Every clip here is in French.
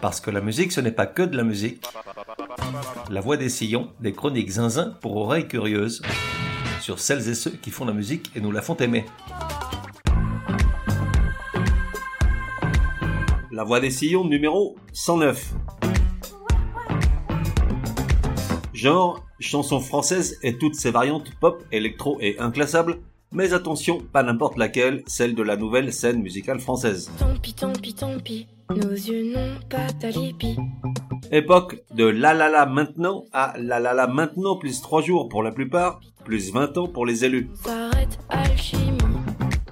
Parce que la musique, ce n'est pas que de la musique. La voix des sillons, des chroniques zinzin pour oreilles curieuses, sur celles et ceux qui font la musique et nous la font aimer. La voix des sillons numéro 109. Genre, chanson française et toutes ses variantes pop, électro et inclassables, mais attention, pas n'importe laquelle, celle de la nouvelle scène musicale française. Tant pis, tant pis, tant pis, nos yeux n'ont pas d'alibi. Époque de la la la maintenant à la la la maintenant plus 3 jours pour la plupart, plus 20 ans pour les élus.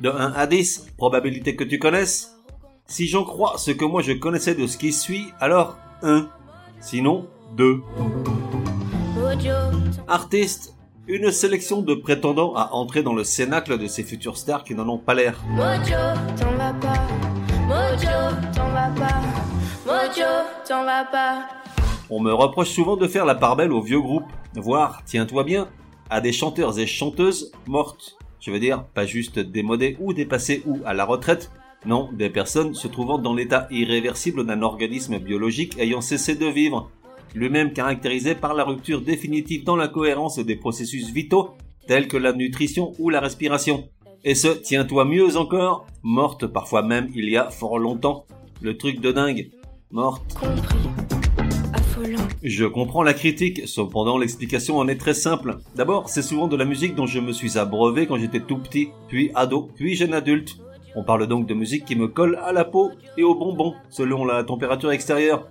De 1 à 10, probabilité que tu connaisses Si j'en crois ce que moi je connaissais de ce qui suit, alors 1. Sinon, 2. Mojo, Artiste, une sélection de prétendants à entrer dans le cénacle de ces futures stars qui n'en ont pas l'air. On me reproche souvent de faire la part belle aux vieux groupes, voire, tiens-toi bien, à des chanteurs et chanteuses mortes. Je veux dire, pas juste démodés ou dépassés ou à la retraite, non, des personnes se trouvant dans l'état irréversible d'un organisme biologique ayant cessé de vivre, lui-même caractérisé par la rupture définitive dans la cohérence des processus vitaux tels que la nutrition ou la respiration. Et ce, tiens-toi mieux encore, morte parfois même il y a fort longtemps. Le truc de dingue. Morte. Je comprends la critique, cependant l'explication en est très simple. D'abord, c'est souvent de la musique dont je me suis abreuvé quand j'étais tout petit, puis ado, puis jeune adulte. On parle donc de musique qui me colle à la peau et aux bonbons, selon la température extérieure.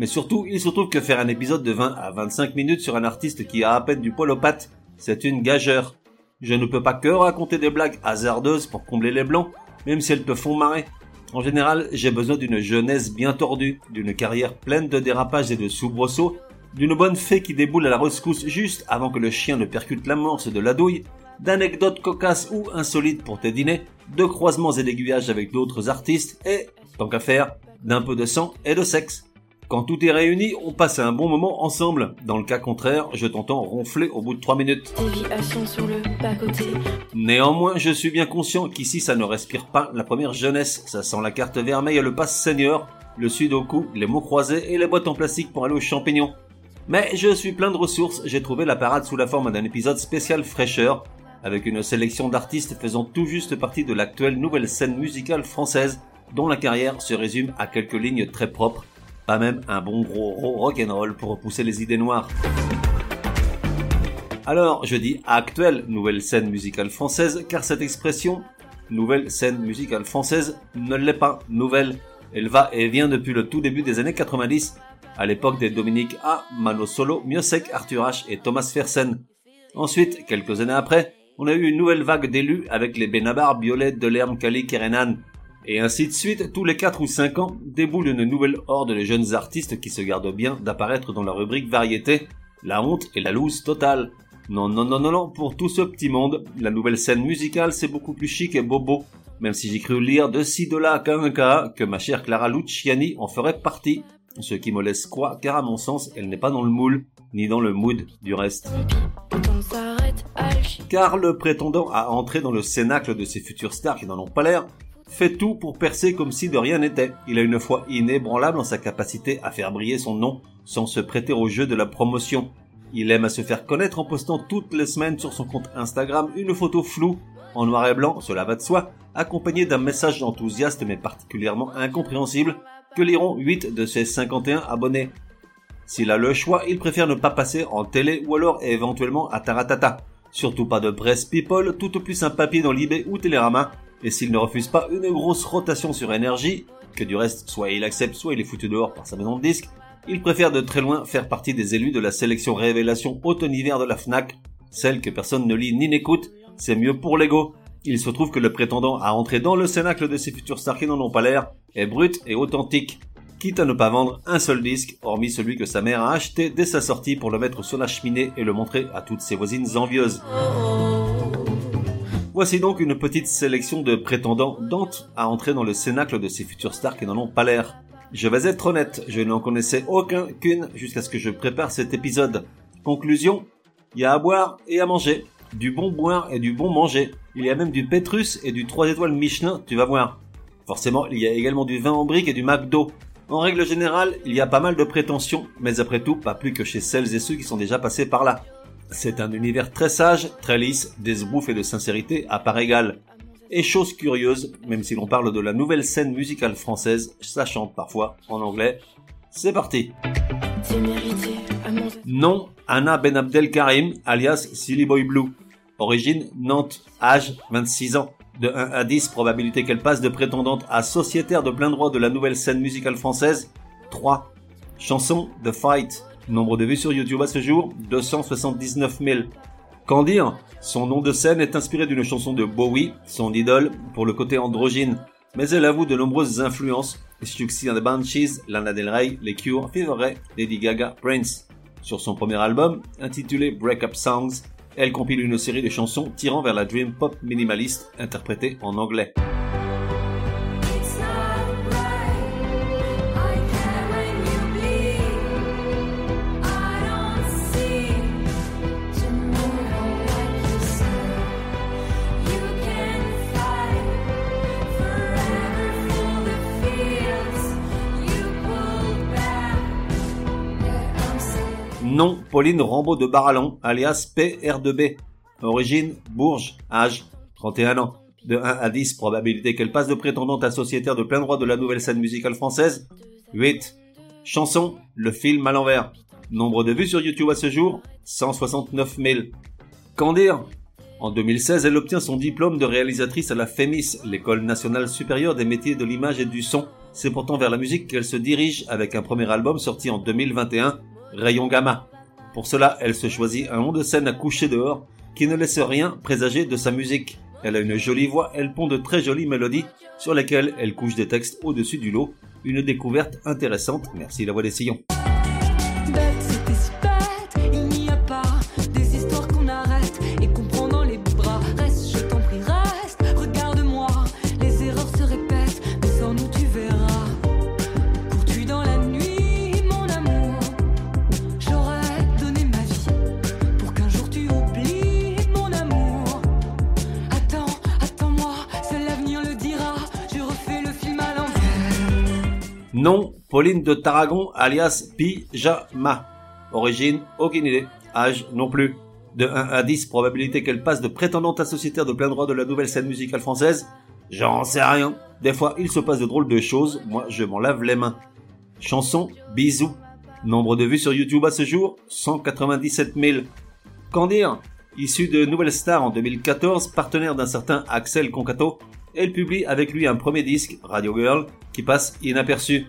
Mais surtout, il se trouve que faire un épisode de 20 à 25 minutes sur un artiste qui a à peine du poil aux pattes, c'est une gageure. Je ne peux pas que raconter des blagues hasardeuses pour combler les blancs, même si elles te font marrer. En général, j'ai besoin d'une jeunesse bien tordue, d'une carrière pleine de dérapages et de soubresauts, d'une bonne fée qui déboule à la rescousse juste avant que le chien ne percute l'amorce de la douille, d'anecdotes cocasses ou insolites pour tes dîners, de croisements et d'aiguillages avec d'autres artistes et, tant qu'à faire, d'un peu de sang et de sexe. Quand tout est réuni, on passe un bon moment ensemble. Dans le cas contraire, je t'entends ronfler au bout de 3 minutes. Déviation sur le bas-côté. Néanmoins, je suis bien conscient qu'ici ça ne respire pas la première jeunesse. Ça sent la carte vermeille et le passe senior, le sudoku, les mots croisés et les boîtes en plastique pour aller aux champignons. Mais je suis plein de ressources, j'ai trouvé la parade sous la forme d'un épisode spécial fraîcheur, avec une sélection d'artistes faisant tout juste partie de l'actuelle nouvelle scène musicale française, dont la carrière se résume à quelques lignes très propres, pas même un bon gros rock'n'roll pour repousser les idées noires. Alors, je dis actuelle nouvelle scène musicale française, car cette expression, nouvelle scène musicale française, ne l'est pas nouvelle. Elle va et vient depuis le tout début des années 90, à l'époque des Dominique A, Mano Solo, Miosek, Arthur H et Thomas Fersen. Ensuite, quelques années après, on a eu une nouvelle vague d'élus avec les Benabar, Biolay, Delerme, Kali, Kerenan. Et ainsi de suite, tous les 4 ou 5 ans, déboule une nouvelle horde de jeunes artistes qui se gardent bien d'apparaître dans la rubrique variété, la honte et la loose totale. Non, non, non, non, non, pour tout ce petit monde, la nouvelle scène musicale c'est beaucoup plus chic et bobo. Même si j'ai cru lire de ci de là qu'à un cas que ma chère Clara Luciani en ferait partie. Ce qui me laisse croire car à mon sens, elle n'est pas dans le moule, ni dans le mood du reste. Car le prétendant à entrer dans le cénacle de ces futures stars qui n'en ont pas l'air, fait tout pour percer comme si de rien n'était. Il a une foi inébranlable en sa capacité à faire briller son nom sans se prêter au jeu de la promotion. Il aime à se faire connaître en postant toutes les semaines sur son compte Instagram une photo floue, en noir et blanc, cela va de soi, accompagnée d'un message enthousiaste mais particulièrement incompréhensible que liront 8 de ses 51 abonnés. S'il a le choix, il préfère ne pas passer en télé ou alors éventuellement à Taratata. Surtout pas de presse people, tout au plus un papier dans l'eBay ou Télérama. Et s'il ne refuse pas une grosse rotation sur énergie, que du reste soit il accepte soit il est foutu dehors par sa maison de disque, il préfère de très loin faire partie des élus de la sélection révélation automne-hiver de la FNAC, celle que personne ne lit ni n'écoute, c'est mieux pour l'ego. Il se trouve que le prétendant à entrer dans le cénacle de ces futurs stars qui n'en ont pas l'air est brut et authentique, quitte à ne pas vendre un seul disque, hormis celui que sa mère a acheté dès sa sortie pour le mettre sur la cheminée et le montrer à toutes ses voisines envieuses. Voici donc une petite sélection de prétendants Dante à entrer dans le cénacle de ces futurs stars qui n'en ont pas l'air. Je vais être honnête, je n'en connaissais aucun qu'une jusqu'à ce que je prépare cet épisode. Conclusion, il y a à boire et à manger. Du bon boire et du bon manger. Il y a même du Pétrus et du 3 étoiles Michelin, tu vas voir. Forcément, il y a également du vin en brique et du McDo. En règle générale, il y a pas mal de prétentions, mais après tout, pas plus que chez celles et ceux qui sont déjà passés par là. C'est un univers très sage, très lisse, d'esbrouf et de sincérité à part égale. Et chose curieuse, même si l'on parle de la nouvelle scène musicale française, ça chante parfois en anglais. C'est parti Nom Anna Ben Abdel Karim, alias Silly Boy Blue. Origine Nantes, âge 26 ans. De 1 à 10, probabilité qu'elle passe de prétendante à sociétaire de plein droit de la nouvelle scène musicale française 3. Chanson The Fight. Nombre de vues sur YouTube à ce jour 279 000. Qu'en dire? Son nom de scène est inspiré d'une chanson de Bowie, son idole, pour le côté androgyne. Mais elle avoue de nombreuses influences. Suxy and the Banshees, Lana Del Rey, Les Cure, Fever Lady Gaga, Prince. Sur son premier album, intitulé Breakup Songs, elle compile une série de chansons tirant vers la dream pop minimaliste interprétée en anglais. Pauline Rambaud de Barallon, alias PR2B. Origine Bourges, âge 31 ans. De 1 à 10, probabilité qu'elle passe de prétendante à sociétaire de plein droit de la nouvelle scène musicale française 8. Chanson Le film à l'envers. Nombre de vues sur YouTube à ce jour 169 000. Qu'en dire? En 2016, elle obtient son diplôme de réalisatrice à la FEMIS, l'école nationale supérieure des métiers de l'image et du son. C'est pourtant vers la musique qu'elle se dirige avec un premier album sorti en 2021, Rayon Gamma. Pour cela, elle se choisit un nom de scène à coucher dehors qui ne laisse rien présager de sa musique. Elle a une jolie voix, elle pond de très jolies mélodies sur lesquelles elle couche des textes au-dessus du lot. Une découverte intéressante. Merci la voix des sillons. Pauline de Tarragon alias Pyjama. Origine aucune idée. Âge non plus. De 1 à 10, probabilité qu'elle passe de prétendante à sociétaire de plein droit de la nouvelle scène musicale française J'en sais rien. Des fois, il se passe de drôles de choses. Moi, je m'en lave les mains. Chanson Bisous. Nombre de vues sur YouTube à ce jour 197 000. Qu'en dire? Issue de Nouvelle Star en 2014, partenaire d'un certain Axel Concato, elle publie avec lui un premier disque, Radio Girl, qui passe inaperçu.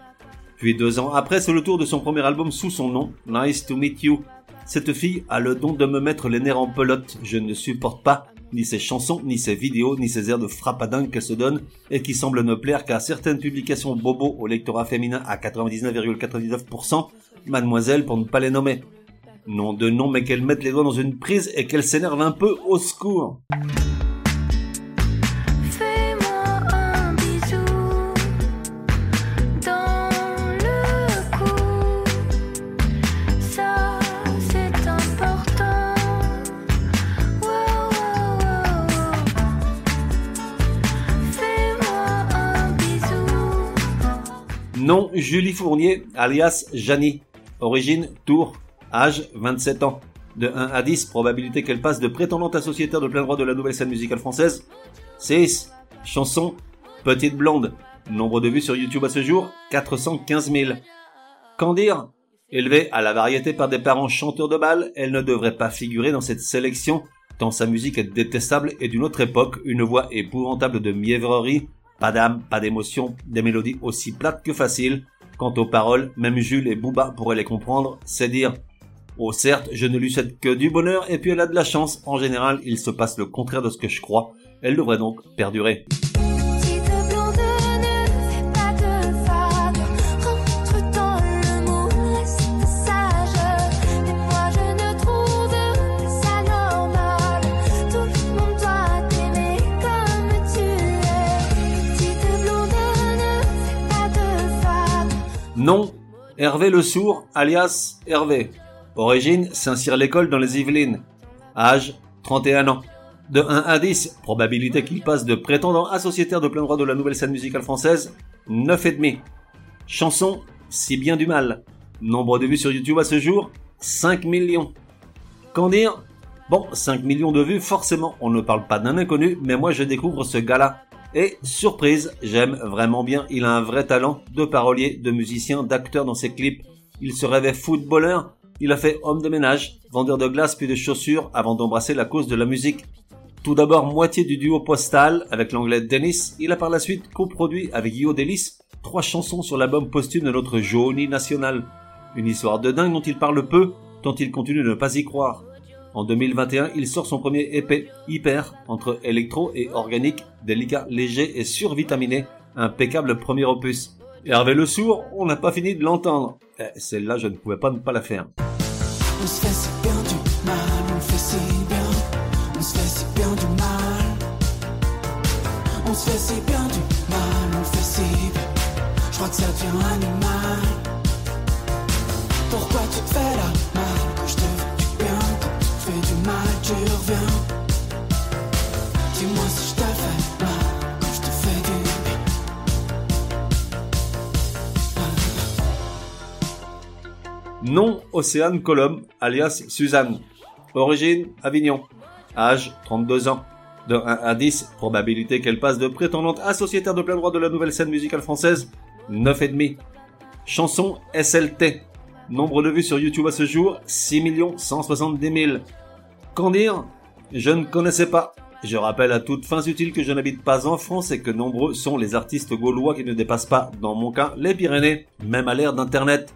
Puis deux ans après, c'est le tour de son premier album sous son nom, Nice to Meet You. Cette fille a le don de me mettre les nerfs en pelote. Je ne supporte pas ni ses chansons, ni ses vidéos, ni ses airs de frappadingue qu'elle se donne et qui semblent ne plaire qu'à certaines publications bobo au lectorat féminin à 99,99%, mademoiselle pour ne pas les nommer. Nom de nom, mais qu'elle mette les doigts dans une prise et qu'elle s'énerve un peu au secours. Nom Julie Fournier, alias Janie. Origine Tours. Âge 27 ans. De 1 à 10, probabilité qu'elle passe de prétendante à sociétaire de plein droit de la nouvelle scène musicale française 6. Chanson Petite Blonde. Nombre de vues sur YouTube à ce jour 415 000. Qu'en dire? Élevée à la variété par des parents chanteurs de bal, elle ne devrait pas figurer dans cette sélection, tant sa musique est détestable et d'une autre époque, une voix épouvantable de mièvrerie, pas d'âme, pas d'émotion, des mélodies aussi plates que faciles. Quant aux paroles, même Jules et Booba pourraient les comprendre, c'est dire Oh certes, je ne lui souhaite que du bonheur et puis elle a de la chance. En général, il se passe le contraire de ce que je crois. Elle devrait donc perdurer. Nom Hervé Le Sourd, alias Hervé. Origine Saint-Cyr-l'École dans les Yvelines. Âge 31 ans. De 1 à 10, probabilité qu'il passe de prétendant à sociétaire de plein droit de la nouvelle scène musicale française 9,5. Chanson si bien du mal. Nombre de vues sur YouTube à ce jour 5 millions. Qu'en dire? Bon, 5 millions de vues, forcément, on ne parle pas d'un inconnu, mais moi je découvre ce gars-là. Et surprise, j'aime vraiment bien, il a un vrai talent de parolier, de musicien, d'acteur dans ses clips. Il se rêvait footballeur, il a fait homme de ménage, vendeur de glace puis de chaussures avant d'embrasser la cause de la musique. Tout d'abord moitié du duo Postal avec l'anglais Dennis, il a par la suite coproduit avec Yo Delis trois chansons sur l'album posthume de notre Johnny National. Une histoire de dingue dont il parle peu, tant il continue de ne pas y croire. En 2021, il sort son premier EP, Hyper, entre électro et organique, délicat, léger et survitaminé, impeccable premier opus. Hervé Le Sourd, on n'a pas fini de l'entendre. Eh, celle-là, je ne pouvais pas ne pas la faire. Bien. Nom Océane Colombe, alias Suzanne. Origine Avignon. Âge 32 ans. De 1 à 10, probabilité qu'elle passe de prétendante à sociétaire de plein droit de la nouvelle scène musicale française 9,5. Chanson SLT. Nombre de vues sur YouTube à ce jour 6 170 000. Qu'en dire? Je ne connaissais pas. Je rappelle à toutes fins utiles que je n'habite pas en France et que nombreux sont les artistes gaulois qui ne dépassent pas, dans mon cas, les Pyrénées, même à l'ère d'Internet.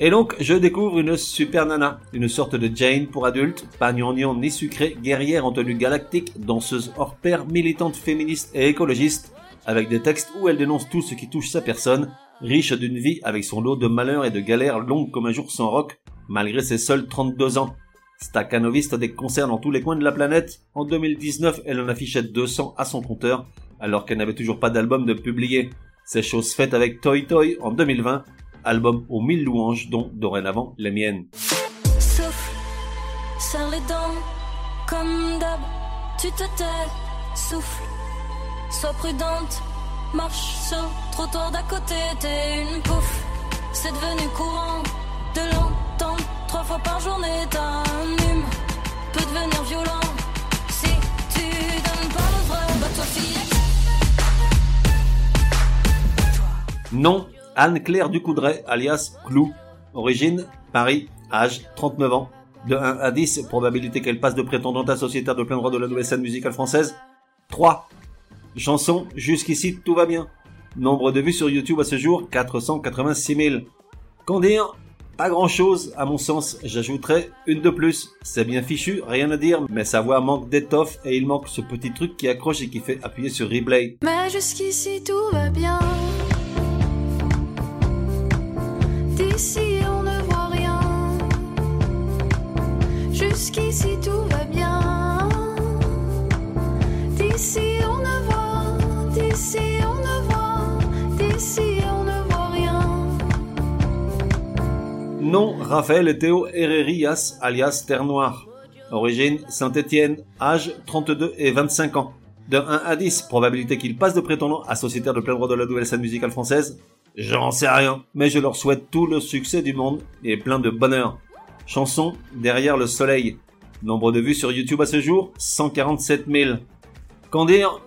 Et donc, je découvre une super nana, une sorte de Jane pour adultes, pas gnangnan ni sucrée, guerrière en tenue galactique, danseuse hors pair, militante féministe et écologiste, avec des textes où elle dénonce tout ce qui touche sa personne, riche d'une vie avec son lot de malheurs et de galères longues comme un jour sans rock, malgré ses seuls 32 ans. Stakhanoviste des concerts dans tous les coins de la planète, en 2019, elle en affichait 200 à son compteur, alors qu'elle n'avait toujours pas d'album de publier. C'est chose faite avec Toy Toy en 2020, album aux mille louanges dont dorénavant les miennes. Souffle, serre les dents, comme d'hab, tu te tais, sois prudente, marche sur trottoir d'à côté, t'es une pouffe, c'est devenu courant de par journée, peut devenir violent si tu donnes pas le bah. Nom Anne-Claire Ducoudray, alias Clou. Origine Paris. Âge 39 ans. De 1 à 10, probabilité qu'elle passe de prétendante à sociétaire de plein droit de la nouvelle scène musicale française 3. Chanson Jusqu'ici tout va bien. Nombre de vues sur YouTube à ce jour 486 000. Qu'en dire Pas grand chose, à mon sens. J'ajouterais une de plus. C'est bien fichu, rien à dire, mais sa voix manque d'étoffe et il manque ce petit truc qui accroche et qui fait appuyer sur replay. Mais jusqu'ici tout va bien. D'ici on ne voit rien. Jusqu'ici tout va bien. D'ici on ne voit, Nom Raphaël Théo Herrerias, alias Terre Noire. Origine Saint-Étienne, âge 32 et 25 ans. De 1 à 10, probabilité qu'ils passent de prétendant à sociétaire de plein droit de la nouvelle scène musicale française J'en sais rien, mais je leur souhaite tout le succès du monde et plein de bonheur. Chanson Derrière le soleil. Nombre de vues sur YouTube à ce jour 147 000. Qu'en dire?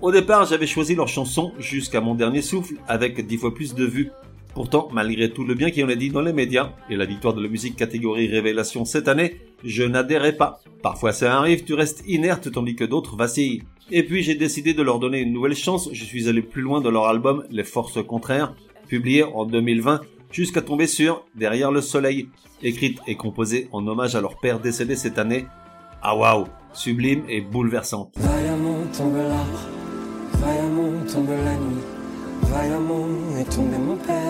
Au départ, j'avais choisi leur chanson jusqu'à mon dernier souffle avec 10 fois plus de vues. Pourtant, malgré tout le bien qui en est dit dans les médias et la victoire de la musique catégorie révélation cette année, je n'adhérais pas. Parfois ça arrive, tu restes inerte tandis que d'autres vacillent. Et puis j'ai décidé de leur donner une nouvelle chance, je suis allé plus loin dans leur album Les Forces Contraires, publié en 2020, jusqu'à tomber sur Derrière le Soleil, écrite et composée en hommage à leur père décédé cette année. Ah waouh, sublime et bouleversante. Vaillamment tombe l'arbre, vaillamment tombe la nuit, vaillamment est tombé mon père.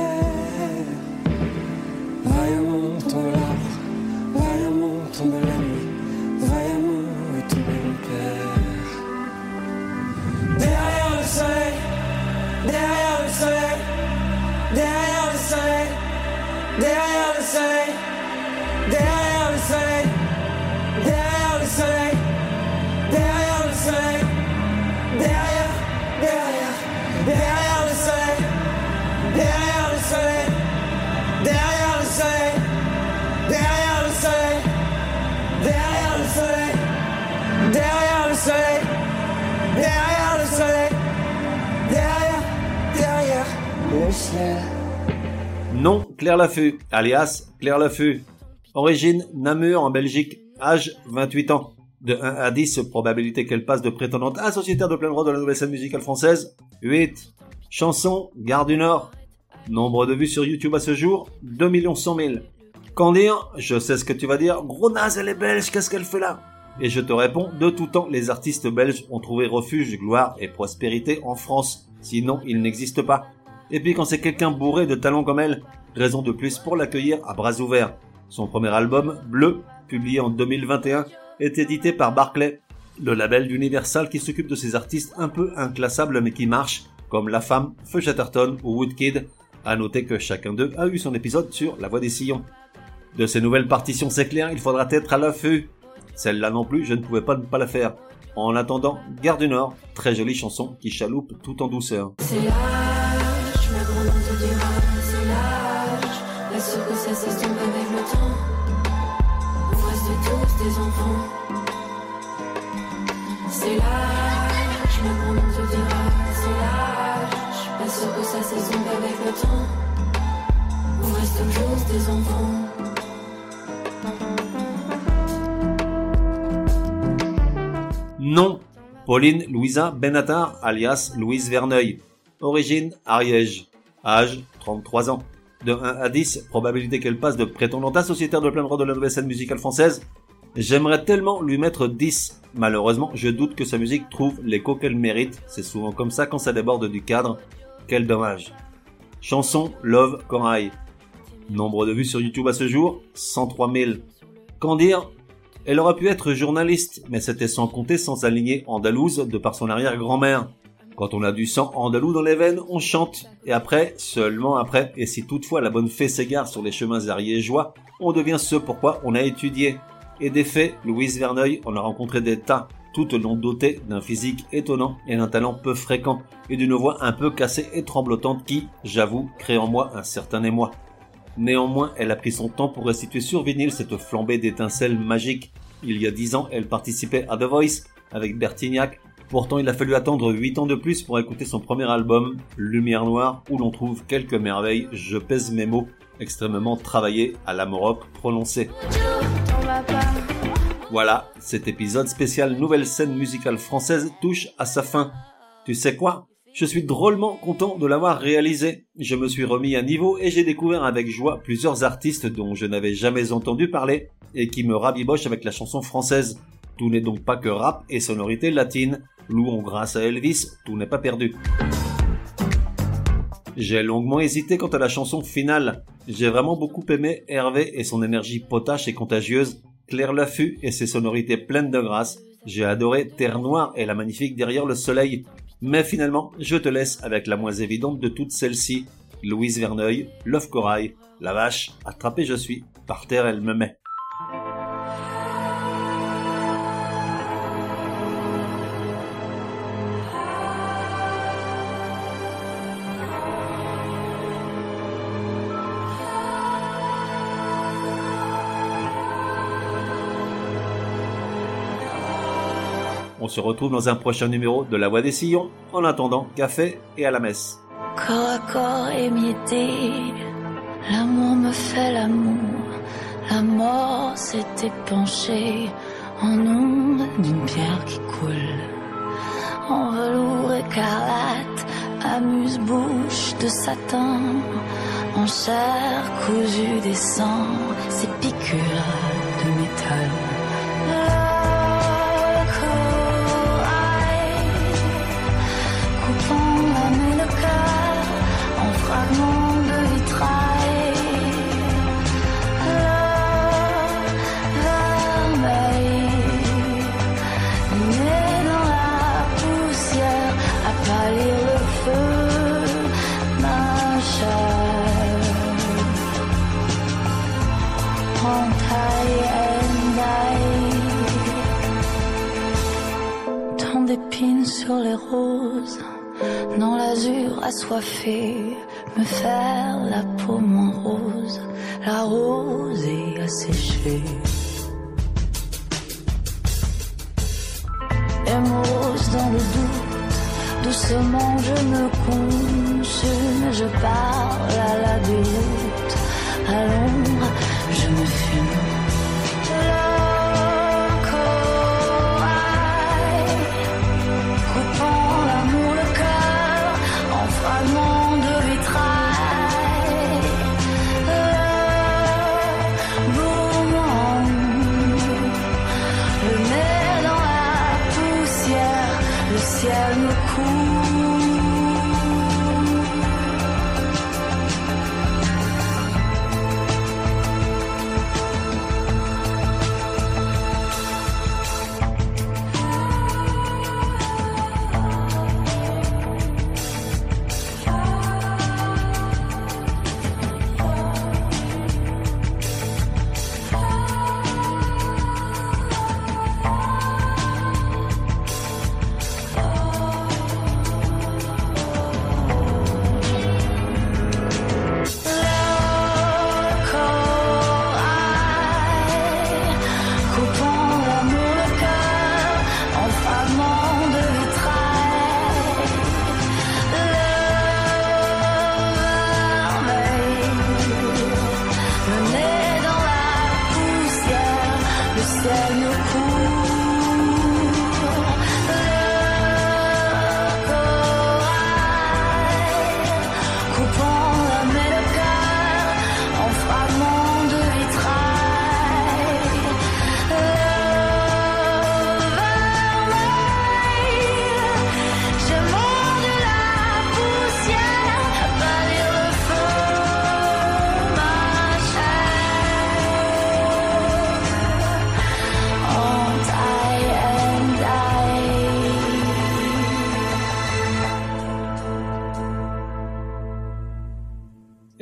Vaillamment tombe l'arbre, vaillamment tombe la nuit, vaillamment est tombé mon père. Derrière le soleil, derrière le soleil, derrière le soleil, derrière le soleil, Nom Claire Laffu, alias Claire Laffu. Origine Namur en Belgique. Âge 28 ans. De 1 à 10, probabilité qu'elle passe de prétendante à sociétaire de plein droit de la nouvelle scène musicale française. 8. Chanson Gare du Nord. Nombre de vues sur YouTube à ce jour 2 100 000. Qu'en dire Je sais ce que tu vas dire. Gros naze, elle est belge, qu'est-ce qu'elle fait là? Et je te réponds, de tout temps, les artistes belges ont trouvé refuge, gloire et prospérité en France. Sinon, ils n'existent pas. Et puis quand c'est quelqu'un bourré de talent comme elle, raison de plus pour l'accueillir à bras ouverts. Son premier album, Bleu, publié en 2021, est édité par Barclay, le label d'Universal qui s'occupe de ces artistes un peu inclassables mais qui marchent, comme La Femme, Feu Chatterton ou Woodkid. À noter que chacun d'eux a eu son épisode sur La Voix des Sillons. De ces nouvelles partitions, c'est clair, il faudra être à l'affût. Celle-là non plus, je ne pouvais pas ne pas la faire. En attendant, Gare du Nord, très jolie chanson qui chaloupe tout en douceur. Des enfants. C'est l'âge, ma grand-mère te dira, c'est l'âge. Laisse que ça s'estompe avec le temps. Des enfants. Nom Pauline Louisa Benatar, alias Louise Verneuil. Origine Ariège. Âge 33 ans. De 1 à 10, probabilité qu'elle passe de prétendante à sociétaire de plein droit de la nouvelle scène musicale française. J'aimerais tellement lui mettre 10. Malheureusement, je doute que sa musique trouve l'écho qu'elle mérite. C'est souvent comme ça quand ça déborde du cadre. Quel dommage. Chanson Love Corail. Nombre de vues sur YouTube à ce jour 103 000. Qu'en dire? Elle aurait pu être journaliste, mais c'était sans compter sans aligner andalouse de par son arrière-grand-mère. Quand on a du sang andalou dans les veines, on chante. Et après, seulement après, et si toutefois la bonne fée s'égare sur les chemins ariégeois, on devient ce pourquoi on a étudié. Et des faits, Louise Verneuil en a rencontré des tas, toutes l'ont dotée d'un physique étonnant et d'un talent peu fréquent, et d'une voix un peu cassée et tremblotante qui, j'avoue, crée en moi un certain émoi. Néanmoins, elle a pris son temps pour restituer sur vinyle cette flambée d'étincelles magiques. Il y a dix ans, elle participait à The Voice avec Bertignac. Pourtant, il a fallu attendre huit ans de plus pour écouter son premier album, Lumière Noire, où l'on trouve quelques merveilles, je pèse mes mots, extrêmement travaillés à la Maroc prononcée. Voilà, cet épisode spécial Nouvelle scène musicale française touche à sa fin. Tu sais quoi? Je suis drôlement content de l'avoir réalisé. Je me suis remis à niveau et j'ai découvert avec joie plusieurs artistes dont je n'avais jamais entendu parler et qui me rabibochent avec la chanson française. Tout n'est donc pas que rap et sonorité latine. Louons grâce à Elvis, tout n'est pas perdu. J'ai longuement hésité quant à la chanson finale. J'ai vraiment beaucoup aimé Hervé et son énergie potache et contagieuse, Claire Laffut et ses sonorités pleines de grâce. J'ai adoré Terre Noire et la magnifique derrière le soleil. Mais finalement, je te laisse avec la moins évidente de toutes celles-ci. Louise Verneuil, Love Corail, la vache, attrapée je suis, par terre elle me met. Se retrouve dans un prochain numéro de La Voix des Sillons. En attendant, café et à la messe. Corps à corps émietté, l'amour me fait l'amour. La mort s'est épanchée en onde d'une pierre qui coule. En velours écarlate, amuse-bouche de satin. En chair cousue des sangs, ces piqûres de métal. d'épines sur les roses, dans l'azur assoiffé, me faire la peau moins rose, la rose est asséchée. Émeraude dans le doute, doucement je me consume, je parle à la déroute, allons